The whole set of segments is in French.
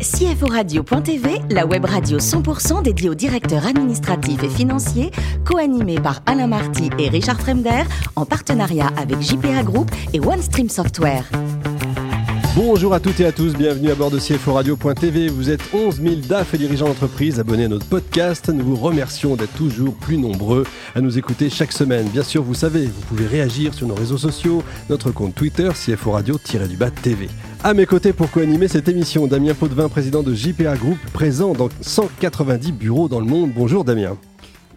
CFORadio.tv, la web radio 100% dédiée aux directeurs administratifs et financiers, co-animée par Alain Marty et Richard Fremder, en partenariat avec JPA Group et OneStream Software. Bonjour à toutes et à tous, bienvenue à bord de CFO Radio.tv. Vous êtes 11 000 DAF et dirigeants d'entreprise abonnés à notre podcast. Nous vous remercions d'être toujours plus nombreux à nous écouter chaque semaine. Bien sûr, vous savez, vous pouvez réagir sur nos réseaux sociaux, notre compte Twitter, CFO Radio-du-Bas TV. À mes côtés pour co-animer cette émission, Damien Potvin, président de JPA Group, présent dans 190 bureaux dans le monde. Bonjour Damien.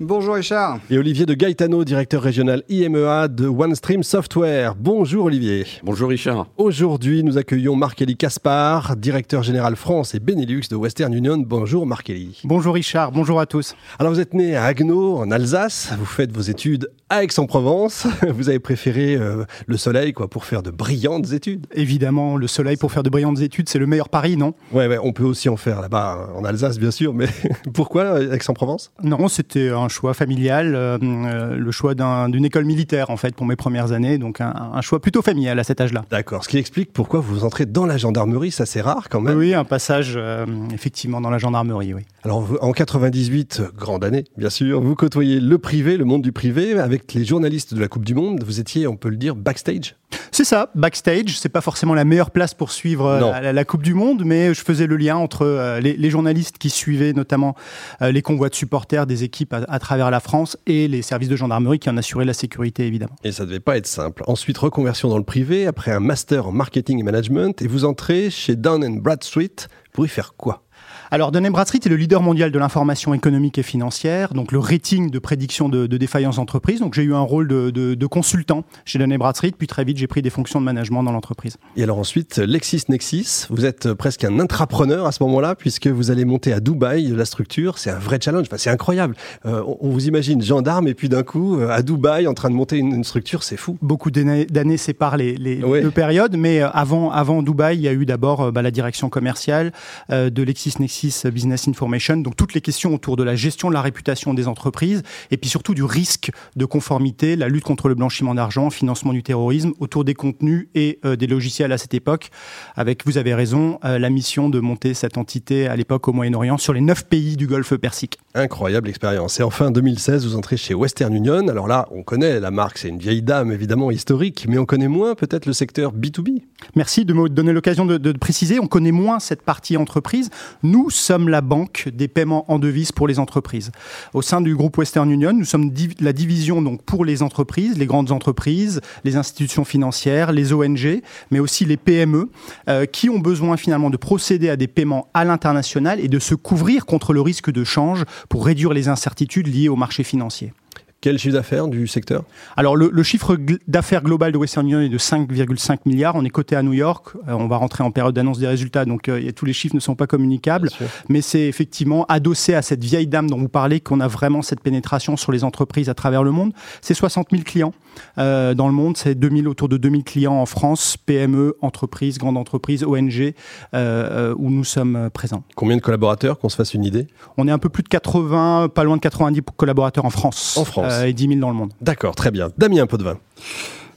Bonjour Richard. Et Olivier de Gaetano, directeur régional IMEA de OneStream Software. Bonjour Olivier. Bonjour Richard. Aujourd'hui, nous accueillons Marc-Élie Caspar, directeur général France et Benelux de Western Union. Bonjour Marc-Élie. Bonjour Richard, bonjour à tous. Alors vous êtes né à Agno, en Alsace. Vous faites vos études à Aix-en-Provence. Vous avez préféré euh, le soleil quoi, pour faire de brillantes études. Évidemment, le soleil pour faire de brillantes études, c'est le meilleur pari, non? Ouais, ouais, on peut aussi en faire là-bas en Alsace, bien sûr. Mais pourquoi Aix-en-Provence? Non, c'était un choix familial, euh, euh, le choix d'une école militaire en fait pour mes premières années, donc un, choix plutôt familial à cet âge-là. D'accord, ce qui explique pourquoi vous entrez dans la gendarmerie, ça c'est rare quand même. Oui, un passage euh, effectivement dans la gendarmerie, oui. Alors en 98, grande année bien sûr, vous côtoyez le privé, le monde du privé, avec les journalistes de la Coupe du Monde, vous étiez, on peut le dire, backstage c'est ça, backstage. C'est pas forcément la meilleure place pour suivre euh, la, Coupe du Monde, mais je faisais le lien entre euh, les, journalistes qui suivaient notamment euh, les convois de supporters des équipes à, travers la France et les services de gendarmerie qui en assuraient la sécurité, évidemment. Et ça devait pas être simple. Ensuite, reconversion dans le privé, après un master en marketing et management, et vous entrez chez Dun Bradstreet pour y faire quoi? Alors, Dun Bradstreet est le leader mondial de l'information économique et financière, donc le rating de prédiction de, défaillance d'entreprise. Donc, j'ai eu un rôle de, consultant chez Dun Bradstreet, puis très vite, j'ai pris des fonctions de management dans l'entreprise. Et alors ensuite, LexisNexis, vous êtes presque un intrapreneur à ce moment-là, puisque vous allez monter à Dubaï la structure. C'est un vrai challenge, enfin, c'est incroyable. Euh, on, vous imagine gendarme et puis d'un coup, euh, à Dubaï, en train de monter une, structure, c'est fou. Beaucoup d'années séparent les, les deux périodes, mais euh, avant, avant Dubaï, il y a eu d'abord bah, la direction commerciale de LexisNexis Business Information, donc toutes les questions autour de la gestion de la réputation des entreprises et puis surtout du risque de conformité, la lutte contre le blanchiment d'argent, financement du terrorisme, autour des contenus et euh, des logiciels à cette époque, avec, vous avez raison, euh, la mission de monter cette entité à l'époque au Moyen-Orient sur les neuf pays du Golfe Persique. Incroyable expérience. Et enfin, 2016, vous entrez chez Western Union. Alors là, on connaît la marque, c'est une vieille dame évidemment historique, mais on connaît moins peut-être le secteur B2B. Merci de me donner l'occasion de, de préciser. On connaît moins cette partie entreprise. Nous sommes la banque des paiements en devises pour les entreprises. Au sein du groupe Western Union, nous sommes la division donc pour les entreprises, les grandes entreprises, les institutions financières, les ONG, mais aussi les PME, euh, qui ont besoin finalement de procéder à des paiements à l'international et de se couvrir contre le risque de change pour réduire les incertitudes liées au marché financier. Quel chiffre d'affaires du secteur? Alors le, chiffre d'affaires global de Western Union est de 5,5 milliards. On est coté à New York. Euh, on va rentrer en période d'annonce des résultats, donc euh, tous les chiffres ne sont pas communicables. Mais c'est effectivement adossé à cette vieille dame dont vous parlez qu'on a vraiment cette pénétration sur les entreprises à travers le monde. C'est 60 000 clients euh, dans le monde. C'est 2000 autour de 2000 clients en France, PME, entreprises, grandes entreprises, ONG, où nous sommes présents. Combien de collaborateurs qu'on se fasse une idée? On est un peu plus de 80, pas loin de 90 collaborateurs en France. En France. Euh, et 10 000 dans le monde. D'accord, très bien. Damien, un peu de vin.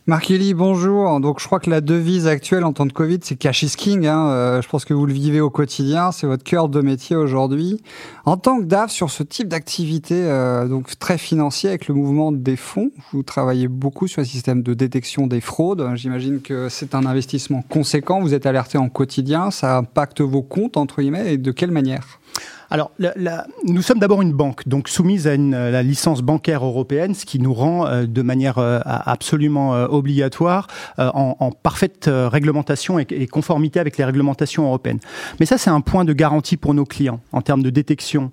Marc Elie, bonjour. Donc, je crois que la devise actuelle en temps de Covid, c'est cash is king. Hein. Euh, je pense que vous le vivez au quotidien. C'est votre cœur de métier aujourd'hui. En tant que DAF, sur ce type d'activité, euh, donc très financier avec le mouvement des fonds, vous travaillez beaucoup sur le système de détection des fraudes. J'imagine que c'est un investissement conséquent. Vous êtes alerté en quotidien. Ça impacte vos comptes, entre guillemets, et de quelle manière? Alors, nous sommes d'abord une banque, donc soumise à une, la licence bancaire européenne, ce qui nous rend euh, de manière euh, absolument euh, obligatoire en, parfaite réglementation et, conformité avec les réglementations européennes. Mais ça, c'est un point de garantie pour nos clients en termes de détection,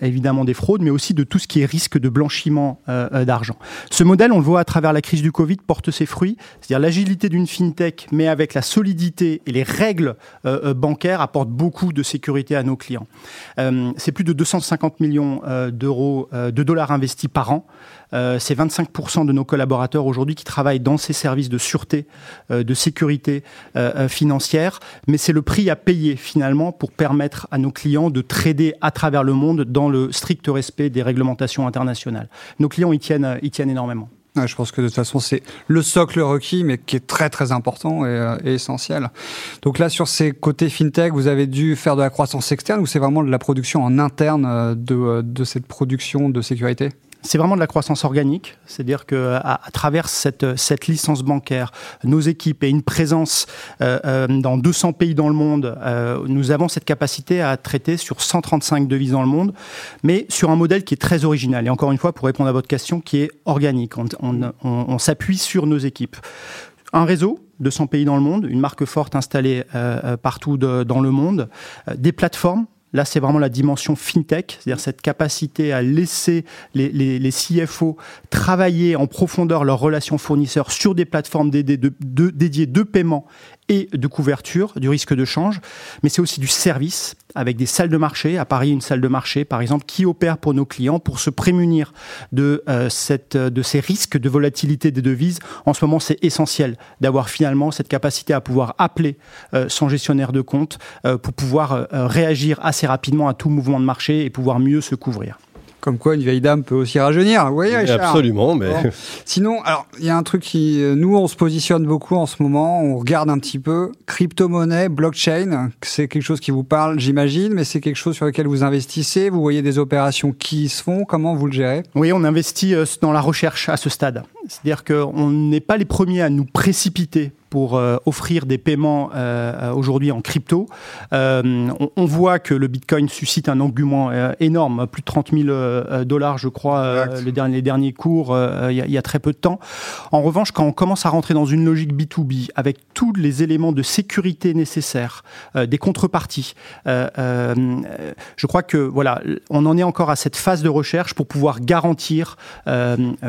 évidemment, des fraudes, mais aussi de tout ce qui est risque de blanchiment d'argent. Ce modèle, on le voit à travers la crise du Covid, porte ses fruits, c'est-à-dire l'agilité d'une fintech, mais avec la solidité et les règles bancaires apporte beaucoup de sécurité à nos clients. Euh, c'est plus de 250 millions euh, d'euros, euh, de dollars investis par an. c'est 25% de nos collaborateurs aujourd'hui qui travaillent dans ces services de sûreté, de sécurité financière. Mais c'est le prix à payer finalement pour permettre à nos clients de trader à travers le monde dans le strict respect des réglementations internationales. Nos clients y tiennent, y tiennent énormément. Je pense que de toute façon, c'est le socle requis, mais qui est très très important et, euh, et, essentiel. Donc là, sur ces côtés fintech, vous avez dû faire de la croissance externe ou c'est vraiment de la production en interne euh, de, de cette production de sécurité? C'est vraiment de la croissance organique, c'est-à-dire que à, travers cette, licence bancaire, nos équipes et une présence euh, euh, dans 200 pays dans le monde, euh, nous avons cette capacité à traiter sur 135 devises dans le monde, mais sur un modèle qui est très original. Et encore une fois, pour répondre à votre question, qui est organique. On, s'appuie sur nos équipes. Un réseau, 200 pays dans le monde, une marque forte installée euh, partout dans le monde, des plateformes Là, c'est vraiment la dimension fintech, c'est-à-dire cette capacité à laisser les, CFO travailler en profondeur leurs relations fournisseurs sur des plateformes dédiées de paiement et de couverture du risque de change, mais c'est aussi du service avec des salles de marché. À Paris, une salle de marché, par exemple, qui opère pour nos clients pour se prémunir de, euh, cette, de ces risques de volatilité des devises. En ce moment, c'est essentiel d'avoir finalement cette capacité à pouvoir appeler euh, son gestionnaire de compte euh, pour pouvoir euh, réagir assez rapidement à tout mouvement de marché et pouvoir mieux se couvrir. Comme quoi, une vieille dame peut aussi rajeunir. Vous voyez, Richard Absolument, mais. Bon. Sinon, alors, il y a un truc qui. Nous, on se positionne beaucoup en ce moment. On regarde un petit peu. Crypto-monnaie, blockchain, c'est quelque chose qui vous parle, j'imagine, mais c'est quelque chose sur lequel vous investissez. Vous voyez des opérations qui se font. Comment vous le gérez? Oui, on investit euh, dans la recherche à ce stade. C'est-à-dire qu'on n'est pas les premiers à nous précipiter pour euh, offrir des paiements euh, aujourd'hui en crypto. Euh, on, on, voit que le Bitcoin suscite un engouement énorme, plus de 30 000 euh, dollars, je crois, les derniers, les, derniers, cours, il y, y, a très peu de temps. En revanche, quand on commence à rentrer dans une logique B2B, avec tous les éléments de sécurité nécessaires, des contreparties, je crois que voilà, on en est encore à cette phase de recherche pour pouvoir garantir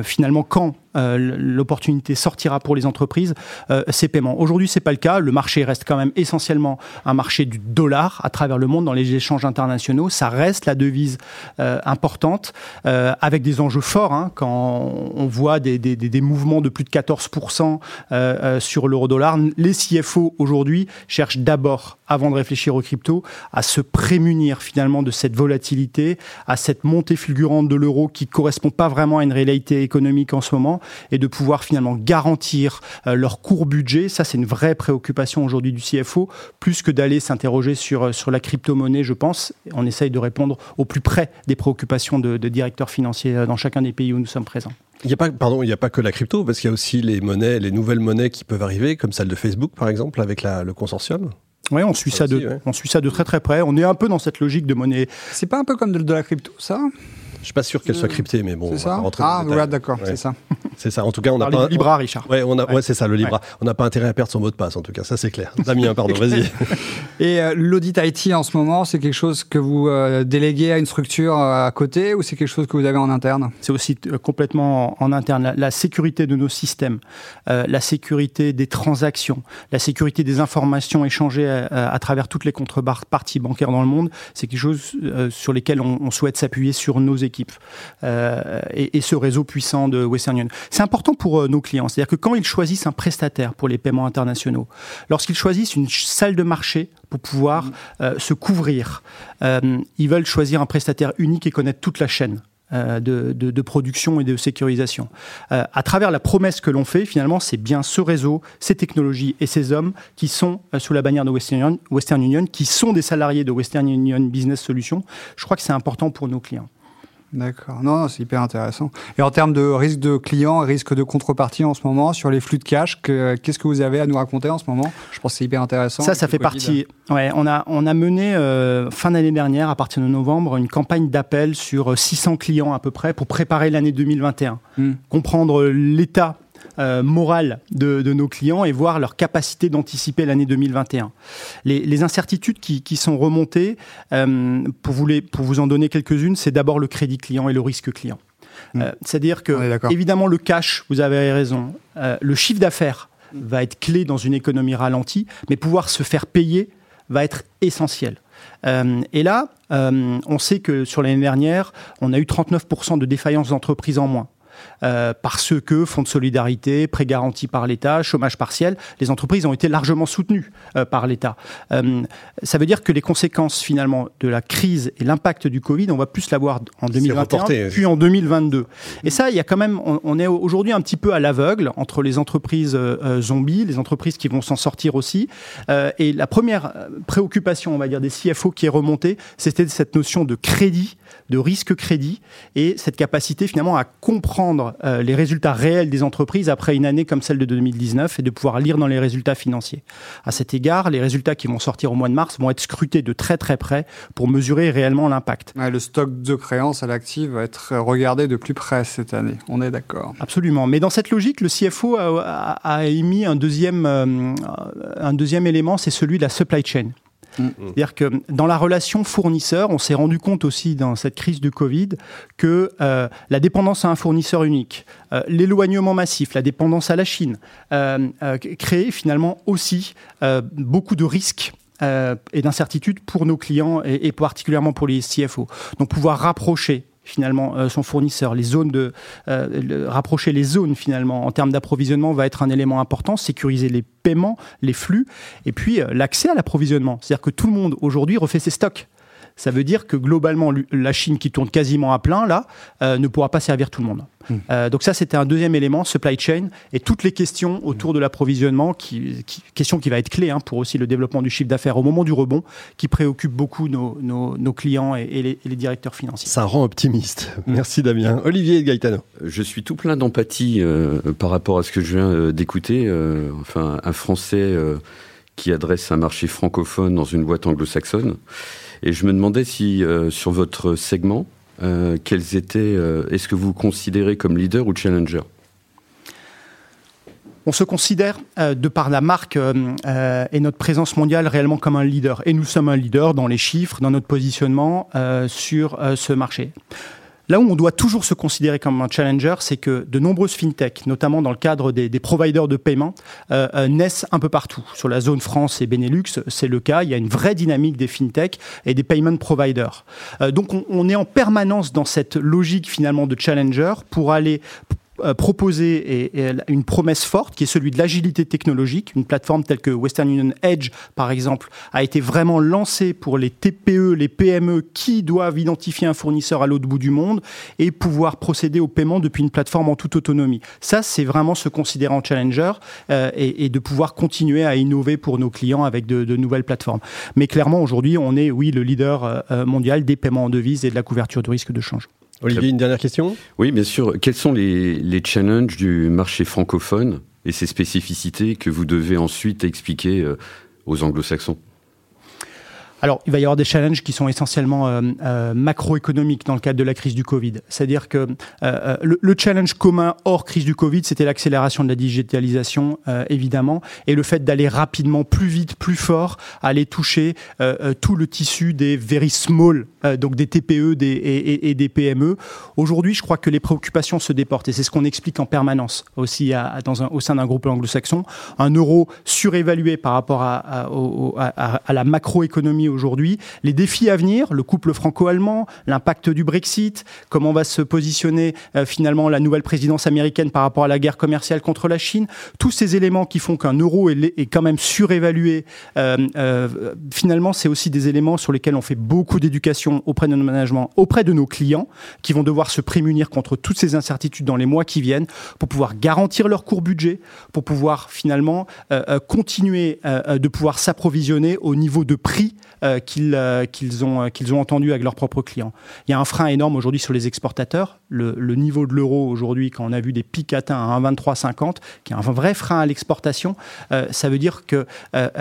finalement quand euh, l'opportunité sortira pour les entreprises, euh, paiements. Aujourd'hui, c'est pas le cas. Le marché reste quand même essentiellement un marché du dollar à travers le monde dans les échanges internationaux. Ça reste la devise euh, importante euh, avec des enjeux forts. Hein, quand on voit des, mouvements de plus de 14% euh, sur l'euro-dollar, les CFO aujourd'hui cherchent d'abord, avant de réfléchir aux crypto, à se prémunir finalement de cette volatilité, à cette montée fulgurante de l'euro qui correspond pas vraiment à une réalité économique en ce moment et de pouvoir finalement garantir leur court budget. Ça, c'est une vraie préoccupation aujourd'hui du CFO, plus que d'aller s'interroger sur, euh, sur la crypto-monnaie, je pense. On essaye de répondre au plus près des préoccupations de, de directeurs financiers euh, dans chacun des pays où nous sommes présents. Il n'y a pas, pardon, il n'y a pas que la crypto, parce qu'il y a aussi les monnaies, les nouvelles monnaies qui peuvent arriver, comme celle de Facebook, par exemple, avec la, le consortium. Oui, on suit ça, ça aussi, de, ouais. on suit ça de très très près. On est un peu dans cette logique de monnaie. C'est pas un peu comme de, de la crypto, ça? Je suis pas sûr qu'elle soit cryptée, mais bon. C'est ça? ah, ouais, d'accord, ouais. c'est ça. C'est ça. En tout cas, on n'a pas. Le Libra, Richard. Ouais, on a. Ouais, c'est ça, le Libra. On n'a pas intérêt à perdre son mot de passe, en tout cas. Ça, c'est clair. Damien, pardon, vas-y. Et euh, l'audit IT en ce moment, c'est quelque chose que vous euh, déléguez à une structure euh, à côté, ou c'est quelque chose que vous avez en interne? C'est aussi euh, complètement en, en interne. La, la, sécurité de nos systèmes, euh, la sécurité des transactions, la sécurité des informations échangées à, à travers toutes les contreparties bancaires dans le monde, c'est quelque chose sur lesquels on, on souhaite s'appuyer sur nos équipes équipe euh, et, et, ce réseau puissant de Western Union. C'est important pour euh, nos clients, c'est-à-dire que quand ils choisissent un prestataire pour les paiements internationaux, lorsqu'ils choisissent une salle de marché pour pouvoir mmh. euh, se couvrir, euh, ils veulent choisir un prestataire unique et connaître toute la chaîne. Euh, de, de, de, production et de sécurisation. Euh, à travers la promesse que l'on fait, finalement, c'est bien ce réseau, ces technologies et ces hommes qui sont euh, sous la bannière de Western Union, Western Union, qui sont des salariés de Western Union Business Solutions. Je crois que c'est important pour nos clients. D'accord. Non, non c'est hyper intéressant. Et en termes de risque de client, risque de contrepartie en ce moment, sur les flux de cash, qu'est-ce que vous avez à nous raconter en ce moment? Je pense que c'est hyper intéressant. Ça, ça fait partie. Ouais, on a, on a mené euh, fin d'année dernière, à partir de novembre, une campagne d'appel sur 600 clients à peu près pour préparer l'année 2021. Hmm. Comprendre l'état euh, morale de, de, nos clients et voir leur capacité d'anticiper l'année 2021. Les, les, incertitudes qui, qui sont remontées, euh, pour, vous les, pour vous en donner quelques-unes, c'est d'abord le crédit client et le risque client. Mmh. Euh, C'est-à-dire que, évidemment, le cash, vous avez raison, euh, le chiffre d'affaires va être clé dans une économie ralentie, mais pouvoir se faire payer va être essentiel. Euh, et là, euh, on sait que sur l'année dernière, on a eu 39% de défaillances d'entreprises en moins. Parce que fonds de solidarité, prêts garantis par l'État, chômage partiel, les entreprises ont été largement soutenues par l'État. ça veut dire que les conséquences finalement de la crise et l'impact du Covid, on va plus l'avoir en 2021 puis en 2022. Et ça, il y a quand même, on, est aujourd'hui un petit peu à l'aveugle entre les entreprises zombies, les entreprises qui vont s'en sortir aussi. et la première préoccupation, on va dire, des CFO qui est remontée, c'était cette notion de crédit, de risque crédit, et cette capacité finalement à comprendre euh, les résultats réels des entreprises après une année comme celle de 2019 et de pouvoir lire dans les résultats financiers. À cet égard, les résultats qui vont sortir au mois de mars vont être scrutés de très très près pour mesurer réellement l'impact. le stock de créances à l'actif va être regardé de plus près cette année, on est d'accord. Absolument, mais dans cette logique, le CFO a, émis un deuxième, euh, un deuxième élément, c'est celui de la supply chain. Mm. C'est-à-dire que dans la relation fournisseur, on s'est rendu compte aussi dans cette crise du Covid que euh, la dépendance à un fournisseur unique, euh, l'éloignement massif, la dépendance à la Chine, euh, créait finalement aussi beaucoup de risques et d'incertitudes pour nos clients et, et, particulièrement pour les CFO. Donc pouvoir rapprocher finalement euh, son fournisseur. Les zones de euh, rapprocher les zones finalement en termes d'approvisionnement va être un élément important. Sécuriser les paiements, les flux, et puis euh, l'accès à l'approvisionnement. C'est-à-dire que tout le monde aujourd'hui refait ses stocks. Ça veut dire que globalement, la Chine qui tourne quasiment à plein, là, ne pourra pas servir tout le monde. Hmm. Euh, donc ça, c'était un deuxième élément, supply chain, et toutes les questions autour de l'approvisionnement, qui, qui, question qui va être clé hein, pour aussi le développement du chiffre d'affaires au moment du rebond, qui préoccupe beaucoup nos, nos, clients et, les, directeurs financiers. Ça rend optimiste. Merci Damien. Olivier Gaetano. Je suis tout plein d'empathie euh, par rapport à ce que je viens euh, d'écouter. enfin, un Français qui adresse un marché francophone dans une boîte anglo-saxonne. Et je me demandais si sur votre segment, euh, quels étaient, euh, est-ce que vous considérez comme leader ou challenger? On se considère, euh, de par la marque et notre présence mondiale, réellement comme un leader. Et nous sommes un leader dans les chiffres, dans notre positionnement sur ce marché. Là où on doit toujours se considérer comme un challenger, c'est que de nombreuses fintechs, notamment dans le cadre des, providers de paiement, euh, euh, naissent un peu partout. Sur la zone France et Benelux, c'est le cas. Il y a une vraie dynamique des fintechs et des payment providers. Euh, donc on, on, est en permanence dans cette logique finalement de challenger pour aller proposer une promesse forte qui est celui de l'agilité technologique. Une plateforme telle que Western Union Edge, par exemple, a été vraiment lancée pour les TPE, les PME qui doivent identifier un fournisseur à l'autre bout du monde et pouvoir procéder au paiement depuis une plateforme en toute autonomie. Ça, c'est vraiment se considérer en challenger euh, et, de pouvoir continuer à innover pour nos clients avec de, nouvelles plateformes. Mais clairement, aujourd'hui, on est, oui, le leader euh, mondial des paiements en devises et de la couverture de risque de change. Olivier, une dernière question? Oui, bien sûr. Quels sont les, les challenges du marché francophone et ses spécificités que vous devez ensuite expliquer euh, aux anglo-saxons? Alors, il va y avoir des challenges qui sont essentiellement euh, euh, macroéconomiques dans le cadre de la crise du Covid. C'est-à-dire que euh, le, challenge commun hors crise du Covid, c'était l'accélération de la digitalisation, évidemment, et le fait d'aller rapidement, plus vite, plus fort, aller toucher tout le tissu des very small, donc des TPE des, et, des PME. Aujourd'hui, je crois que les préoccupations se déportent, et c'est ce qu'on explique en permanence aussi à, dans un, au sein d'un groupe anglo-saxon. Un euro surévalué par rapport à, à la macroéconomie aujourd'hui, les défis à venir, le couple franco-allemand, l'impact du Brexit, comment va se positionner euh, finalement la nouvelle présidence américaine par rapport à la guerre commerciale contre la Chine, tous ces éléments qui font qu'un euro est, quand même surévalué, euh, euh, finalement c'est aussi des éléments sur lesquels on fait beaucoup d'éducation auprès de nos management, auprès de nos clients, qui vont devoir se prémunir contre toutes ces incertitudes dans les mois qui viennent pour pouvoir garantir leur court budget, pour pouvoir finalement continuer de pouvoir s'approvisionner au niveau de prix euh, euh, qu'ils ont, euh, qu'ils ont entendu avec leurs propres clients. Il y a un frein énorme aujourd'hui sur les exportateurs. Le, niveau de l'euro aujourd'hui, quand on a vu des pics atteints à 1,2350, qui est un vrai frein à l'exportation, ça veut dire que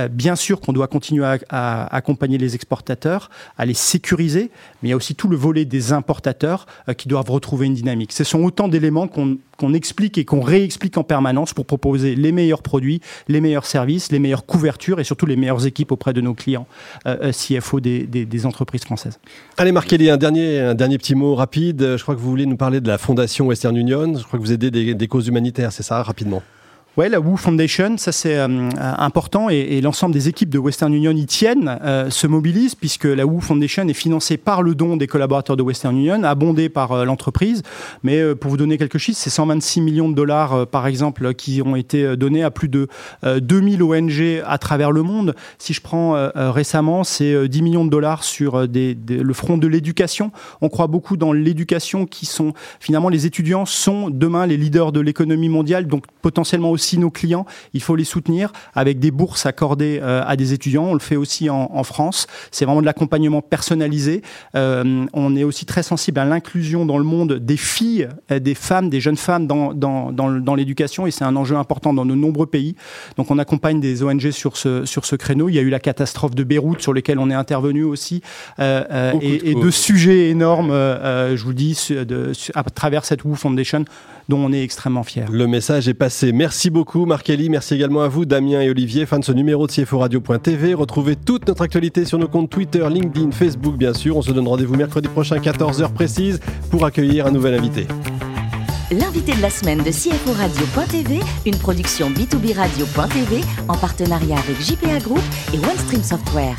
bien sûr qu'on doit continuer à, accompagner les exportateurs, à les sécuriser, mais il y a aussi tout le volet des importateurs qui doivent retrouver une dynamique. Ce sont autant d'éléments qu'on explique et qu'on réexplique en permanence pour proposer les meilleurs produits, les meilleurs services, les meilleures couvertures et surtout les meilleures équipes auprès de nos clients CFO des, des, entreprises françaises. Allez, Marc un dernier, un dernier petit mot rapide. Je crois que vous voulez nous parler de la Fondation Western Union. Je crois que vous aidez des causes humanitaires, c'est ça, rapidement? Ouais, la Woo Foundation, ça c'est euh, important et, l'ensemble des équipes de Western Union y tiennent, euh, se mobilisent puisque la Woo Foundation est financée par le don des collaborateurs de Western Union, abondé par euh, l'entreprise. Mais euh, pour vous donner quelques chiffres, c'est 126 millions de dollars euh, par exemple qui ont été donnés à plus de 2000 ONG à travers le monde. Si je prends récemment, c'est 10 millions de dollars sur le front de l'éducation. On croit beaucoup dans l'éducation qui sont finalement les étudiants sont demain les leaders de l'économie mondiale, donc potentiellement aussi aussi nos clients, il faut les soutenir avec des bourses accordées euh, à des étudiants. On le fait aussi en, en France. C'est vraiment de l'accompagnement personnalisé. Euh, on est aussi très sensible à l'inclusion dans le monde des filles, euh, des femmes, des jeunes femmes dans, dans, dans, dans l'éducation et c'est un enjeu important dans de nombreux pays. Donc on accompagne des ONG sur ce, sur ce créneau. Il y a eu la catastrophe de Beyrouth sur lequel on est intervenu aussi euh, et, de et, de sujets énormes, euh, je vous dis, de, à travers cette Woo Foundation dont on est extrêmement fier. Le message est passé. Merci beaucoup Marc Eli, merci également à vous Damien et Olivier, fin de ce numéro de CFO Radio.tv. Retrouvez toute notre actualité sur nos comptes Twitter, LinkedIn, Facebook bien sûr. On se donne rendez-vous mercredi prochain 14h précise pour accueillir un nouvel invité. L'invité de la semaine de CFO Radio.tv, une production B2B Radio.tv en partenariat avec JPA Group et OneStream Software.